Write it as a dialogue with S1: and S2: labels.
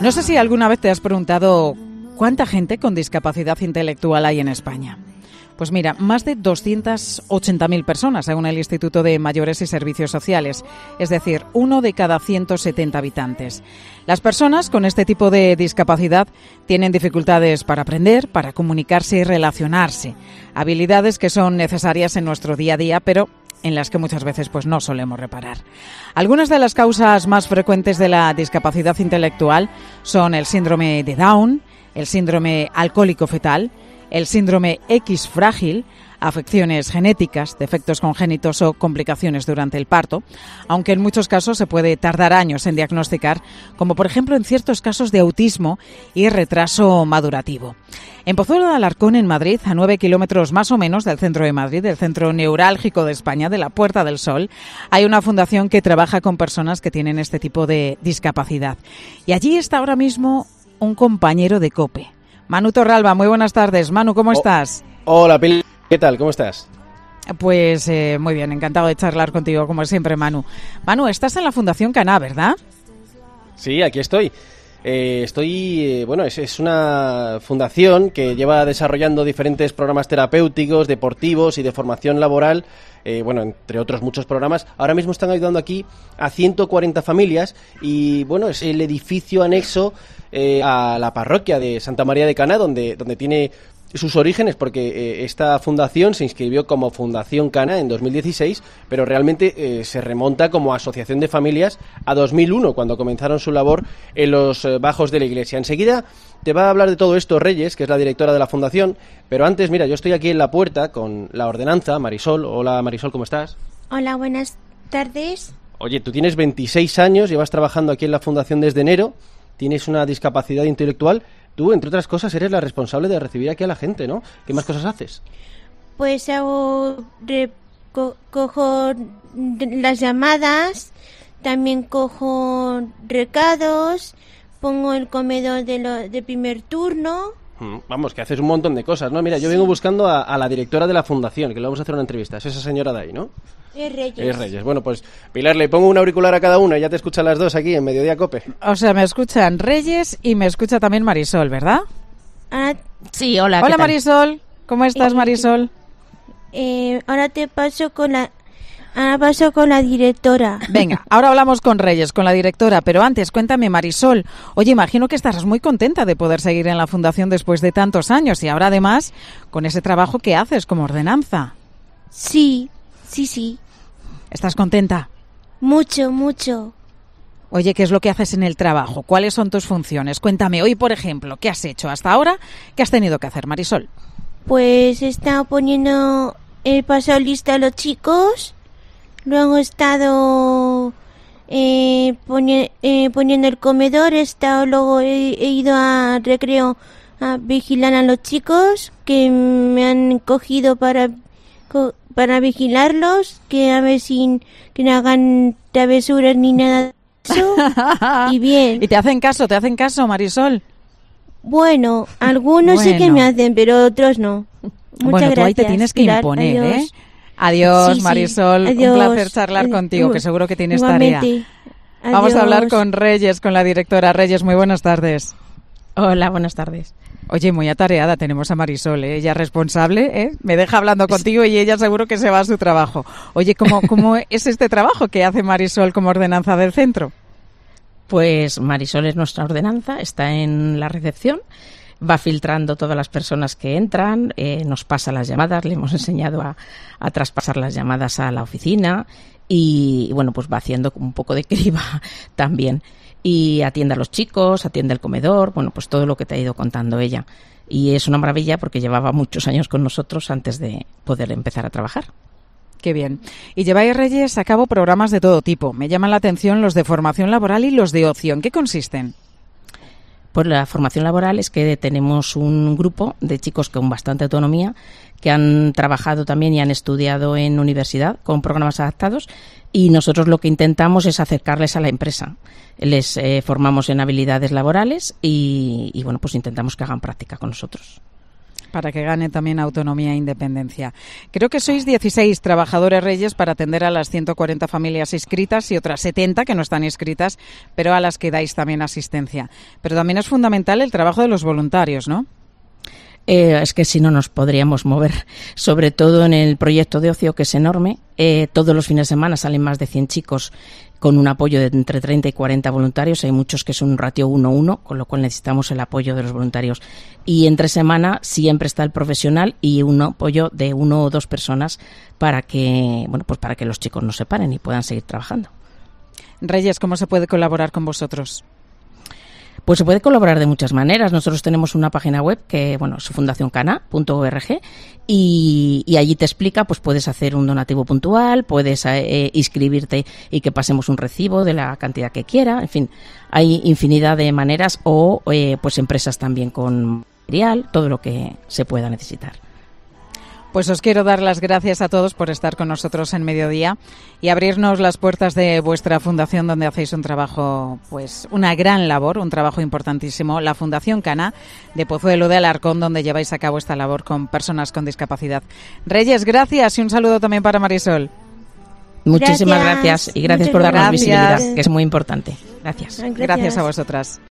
S1: No sé si alguna vez te has preguntado cuánta gente con discapacidad intelectual hay en España. Pues mira, más de 280.000 personas, según el Instituto de Mayores y Servicios Sociales, es decir, uno de cada 170 habitantes. Las personas con este tipo de discapacidad tienen dificultades para aprender, para comunicarse y relacionarse, habilidades que son necesarias en nuestro día a día, pero en las que muchas veces pues no solemos reparar. Algunas de las causas más frecuentes de la discapacidad intelectual son el síndrome de Down, el síndrome alcohólico fetal, el síndrome X frágil, afecciones genéticas, defectos congénitos o complicaciones durante el parto, aunque en muchos casos se puede tardar años en diagnosticar, como por ejemplo en ciertos casos de autismo y retraso madurativo. En Pozuelo de Alarcón, en Madrid, a nueve kilómetros más o menos del centro de Madrid, del centro neurálgico de España, de la Puerta del Sol, hay una fundación que trabaja con personas que tienen este tipo de discapacidad. Y allí está ahora mismo un compañero de COPE. Manu Torralba, muy buenas tardes. Manu, ¿cómo estás?
S2: Hola, Pili. ¿Qué tal? ¿Cómo estás?
S1: Pues eh, muy bien, encantado de charlar contigo, como siempre, Manu. Manu, estás en la Fundación Caná, ¿verdad?
S2: Sí, aquí estoy. Eh, estoy, eh, bueno, es, es, una fundación que lleva desarrollando diferentes programas terapéuticos, deportivos y de formación laboral, eh, bueno, entre otros muchos programas. Ahora mismo están ayudando aquí a 140 familias y, bueno, es el edificio anexo a la parroquia de Santa María de Caná, donde, donde tiene sus orígenes, porque eh, esta fundación se inscribió como Fundación Cana en 2016, pero realmente eh, se remonta como asociación de familias a 2001, cuando comenzaron su labor en los eh, bajos de la iglesia. Enseguida te va a hablar de todo esto Reyes, que es la directora de la fundación, pero antes, mira, yo estoy aquí en la puerta con la ordenanza, Marisol. Hola Marisol, ¿cómo estás?
S3: Hola, buenas tardes.
S2: Oye, tú tienes 26 años, llevas trabajando aquí en la fundación desde enero, tienes una discapacidad intelectual Tú, entre otras cosas, eres la responsable de recibir aquí a la gente, ¿no? ¿Qué más cosas haces?
S3: Pues hago, cojo las llamadas, también cojo recados, pongo el comedor de, lo, de primer turno.
S2: Vamos, que haces un montón de cosas, ¿no? Mira, yo vengo buscando a, a, la directora de la fundación, que le vamos a hacer una entrevista. Es esa señora de ahí, ¿no?
S3: Es Reyes.
S2: Es Reyes. Bueno, pues Pilar, le pongo un auricular a cada una y ya te escuchan las dos aquí en Mediodía Cope.
S1: O sea, me escuchan Reyes y me escucha también Marisol, ¿verdad?
S3: Ah,
S4: sí, hola.
S1: Hola Marisol. ¿Cómo estás, Marisol?
S3: Eh, ahora te paso con la Ahora paso con la directora.
S1: Venga, ahora hablamos con Reyes, con la directora, pero antes cuéntame, Marisol. Oye, imagino que estarás muy contenta de poder seguir en la fundación después de tantos años y ahora además con ese trabajo que haces como ordenanza.
S3: Sí, sí, sí.
S1: ¿Estás contenta?
S3: Mucho, mucho.
S1: Oye, ¿qué es lo que haces en el trabajo? ¿Cuáles son tus funciones? Cuéntame hoy, por ejemplo, ¿qué has hecho hasta ahora? ¿Qué has tenido que hacer, Marisol?
S3: Pues he estado poniendo el paso lista a los chicos Luego he estado eh, eh, poniendo el comedor, he estado, luego he, ido a recreo a vigilar a los chicos que me han cogido para para vigilarlos, que a ver si que no hagan travesuras ni nada de eso. y bien.
S1: ¿Y te hacen caso? ¿Te hacen caso, Marisol?
S3: Bueno, algunos sí que me hacen, pero otros no. Muchas
S1: bueno,
S3: tú
S1: ahí te tienes que imponer, ¿eh? Adiós, Marisol. Un placer charlar contigo, que seguro que tienes tarea. Vamos a hablar con Reyes, con la directora. Reyes, muy buenas tardes.
S4: Hola, buenas tardes.
S1: Oye, muy atareada tenemos a Marisol, ¿eh? ella responsable, ¿eh? me deja hablando contigo y ella seguro que se va a su trabajo. Oye, ¿cómo, ¿cómo es este trabajo que hace Marisol como ordenanza del centro?
S4: Pues Marisol es nuestra ordenanza, está en la recepción va filtrando todas las personas que entran, eh, nos pasa las llamadas, le hemos enseñado a, a, traspasar las llamadas a la oficina y, bueno, pues va haciendo un poco de criba también. Y atiende a los chicos, atiende el comedor, bueno, pues todo lo que te ha ido contando ella. Y es una maravilla porque llevaba muchos años con nosotros antes de poder empezar a trabajar.
S1: Qué bien. Y lleváis, Reyes, a cabo programas de todo tipo. Me llaman la atención los de formación laboral y los de ocio. ¿En qué consisten?
S4: Pues la formación laboral es que tenemos un grupo de chicos con bastante autonomía que han trabajado también y han estudiado en universidad con programas adaptados y nosotros lo que intentamos es acercarles a la empresa. Les eh, formamos en habilidades laborales y, y, bueno, pues intentamos que hagan práctica con nosotros.
S1: Para que gane también autonomía e independencia. Creo que sois 16 trabajadores reyes para atender a las 140 familias inscritas y otras 70 que no están inscritas, pero a las que dais también asistencia. Pero también es fundamental el trabajo de los voluntarios, ¿no?
S4: Eh, es que si no nos podríamos mover, sobre todo en el proyecto de ocio que es enorme. Eh, todos los fines de semana salen más de 100 chicos con un apoyo de entre 30 y 40 voluntarios. Hay muchos que son un ratio 1-1, con lo cual necesitamos el apoyo de los voluntarios. Y entre semana siempre está el profesional y un apoyo de uno o dos personas para que, bueno, pues para que los chicos no se paren y puedan seguir trabajando.
S1: Reyes, ¿cómo se puede colaborar con vosotros?
S4: Pues se puede colaborar de muchas maneras. Nosotros tenemos una página web que, bueno, es fundacioncana.org y, y, allí te explica, pues puedes hacer un donativo puntual, puedes eh, inscribirte y que pasemos un recibo de la cantidad que quiera. En fin, hay infinidad de maneras o eh, pues empresas también con material, todo lo que se pueda necesitar.
S1: Pues os quiero dar las gracias a todos por estar con nosotros en mediodía y abrirnos las puertas de vuestra fundación donde hacéis un trabajo, pues una gran labor, un trabajo importantísimo, la Fundación Cana de Pozuelo de Alarcón, donde lleváis a cabo esta labor con personas con discapacidad. Reyes, gracias y un saludo también para Marisol.
S4: Muchísimas gracias, y gracias por darnos visibilidad, que es muy importante. Gracias.
S1: Gracias a vosotras.